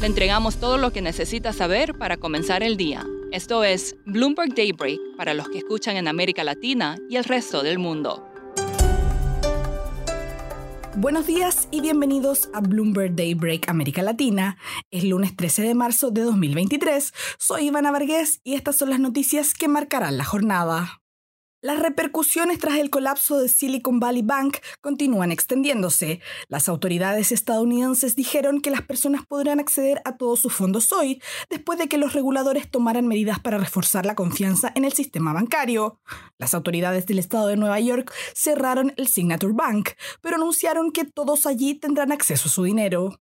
Le entregamos todo lo que necesita saber para comenzar el día. Esto es Bloomberg Daybreak para los que escuchan en América Latina y el resto del mundo. Buenos días y bienvenidos a Bloomberg Daybreak América Latina. Es lunes 13 de marzo de 2023. Soy Ivana Vargas y estas son las noticias que marcarán la jornada. Las repercusiones tras el colapso de Silicon Valley Bank continúan extendiéndose. Las autoridades estadounidenses dijeron que las personas podrán acceder a todos sus fondos hoy, después de que los reguladores tomaran medidas para reforzar la confianza en el sistema bancario. Las autoridades del estado de Nueva York cerraron el Signature Bank, pero anunciaron que todos allí tendrán acceso a su dinero.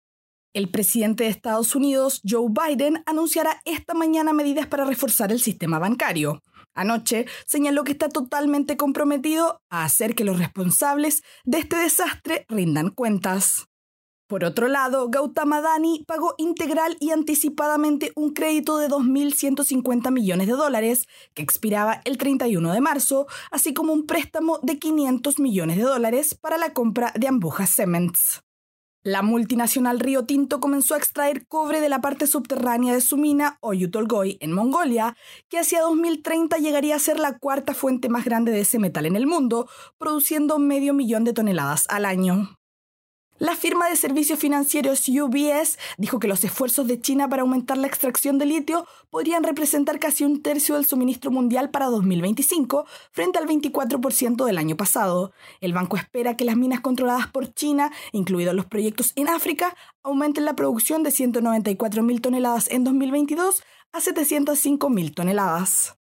El presidente de Estados Unidos, Joe Biden, anunciará esta mañana medidas para reforzar el sistema bancario. Anoche señaló que está totalmente comprometido a hacer que los responsables de este desastre rindan cuentas. Por otro lado, Gautama Dani pagó integral y anticipadamente un crédito de 2.150 millones de dólares que expiraba el 31 de marzo, así como un préstamo de 500 millones de dólares para la compra de Ambuja Cements. La multinacional Río Tinto comenzó a extraer cobre de la parte subterránea de su mina Oyu Tolgoi en Mongolia, que hacia 2030 llegaría a ser la cuarta fuente más grande de ese metal en el mundo, produciendo medio millón de toneladas al año. La firma de servicios financieros UBS dijo que los esfuerzos de China para aumentar la extracción de litio podrían representar casi un tercio del suministro mundial para 2025, frente al 24% del año pasado. El banco espera que las minas controladas por China, incluidos los proyectos en África, aumenten la producción de 194.000 toneladas en 2022 a 705.000 toneladas.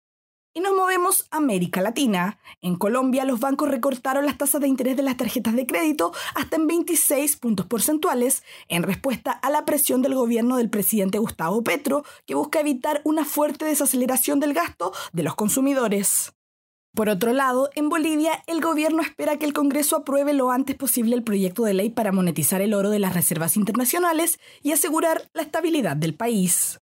Y nos movemos a América Latina. En Colombia, los bancos recortaron las tasas de interés de las tarjetas de crédito hasta en 26 puntos porcentuales, en respuesta a la presión del gobierno del presidente Gustavo Petro, que busca evitar una fuerte desaceleración del gasto de los consumidores. Por otro lado, en Bolivia, el gobierno espera que el Congreso apruebe lo antes posible el proyecto de ley para monetizar el oro de las reservas internacionales y asegurar la estabilidad del país.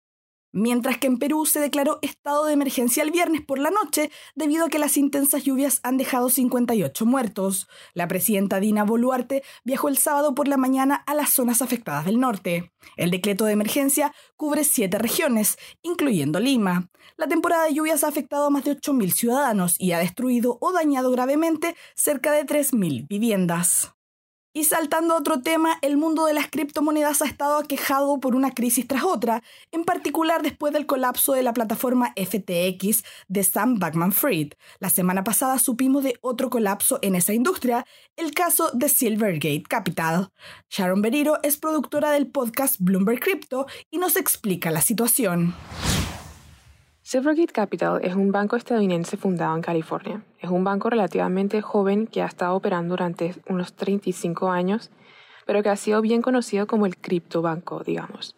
Mientras que en Perú se declaró estado de emergencia el viernes por la noche debido a que las intensas lluvias han dejado 58 muertos. La presidenta Dina Boluarte viajó el sábado por la mañana a las zonas afectadas del norte. El decreto de emergencia cubre siete regiones, incluyendo Lima. La temporada de lluvias ha afectado a más de 8.000 ciudadanos y ha destruido o dañado gravemente cerca de 3.000 viviendas. Y saltando a otro tema, el mundo de las criptomonedas ha estado aquejado por una crisis tras otra, en particular después del colapso de la plataforma FTX de Sam Backman Fried. La semana pasada supimos de otro colapso en esa industria, el caso de Silvergate Capital. Sharon Beriro es productora del podcast Bloomberg Crypto y nos explica la situación. Silvergate Capital es un banco estadounidense fundado en California. Es un banco relativamente joven que ha estado operando durante unos 35 años, pero que ha sido bien conocido como el criptobanco, digamos.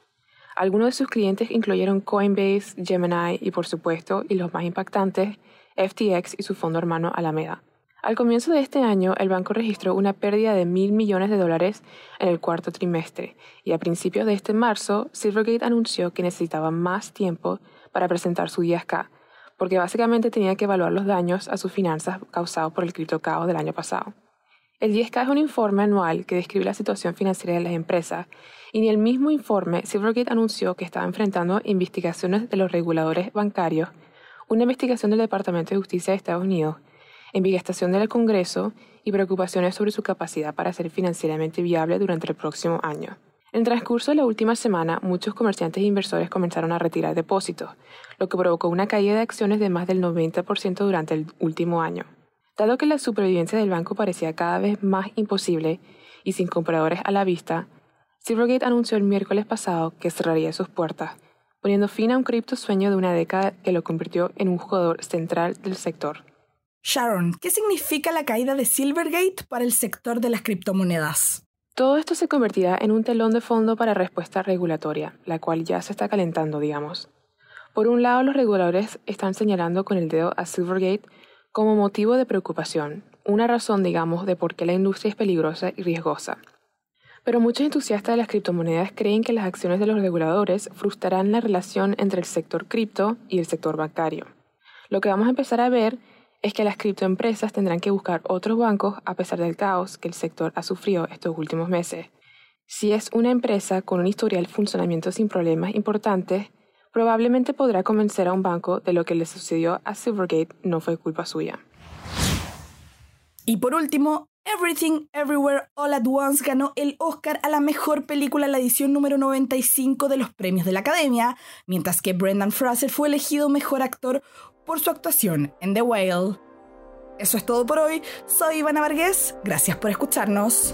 Algunos de sus clientes incluyeron Coinbase, Gemini y, por supuesto, y los más impactantes, FTX y su fondo hermano Alameda. Al comienzo de este año, el banco registró una pérdida de mil millones de dólares en el cuarto trimestre, y a principios de este marzo, Silvergate anunció que necesitaba más tiempo para presentar su 10K, porque básicamente tenía que evaluar los daños a sus finanzas causados por el criptocaos del año pasado. El 10K es un informe anual que describe la situación financiera de las empresas, y en el mismo informe Silvergate anunció que estaba enfrentando investigaciones de los reguladores bancarios, una investigación del Departamento de Justicia de Estados Unidos, investigación del Congreso y preocupaciones sobre su capacidad para ser financieramente viable durante el próximo año. En el transcurso de la última semana, muchos comerciantes e inversores comenzaron a retirar depósitos, lo que provocó una caída de acciones de más del 90% durante el último año. Dado que la supervivencia del banco parecía cada vez más imposible y sin compradores a la vista, Silvergate anunció el miércoles pasado que cerraría sus puertas, poniendo fin a un cripto sueño de una década que lo convirtió en un jugador central del sector. Sharon, ¿qué significa la caída de Silvergate para el sector de las criptomonedas? Todo esto se convertirá en un telón de fondo para respuesta regulatoria, la cual ya se está calentando, digamos. Por un lado, los reguladores están señalando con el dedo a Silvergate como motivo de preocupación, una razón, digamos, de por qué la industria es peligrosa y riesgosa. Pero muchos entusiastas de las criptomonedas creen que las acciones de los reguladores frustrarán la relación entre el sector cripto y el sector bancario. Lo que vamos a empezar a ver es que las criptoempresas tendrán que buscar otros bancos a pesar del caos que el sector ha sufrido estos últimos meses. Si es una empresa con un historial de funcionamiento sin problemas importantes, probablemente podrá convencer a un banco de lo que le sucedió a Silvergate no fue culpa suya. Y por último, Everything Everywhere All at Once ganó el Oscar a la mejor película en la edición número 95 de los premios de la Academia, mientras que Brendan Fraser fue elegido mejor actor por su actuación en The Whale. Eso es todo por hoy. Soy Ivana Vargas. Gracias por escucharnos.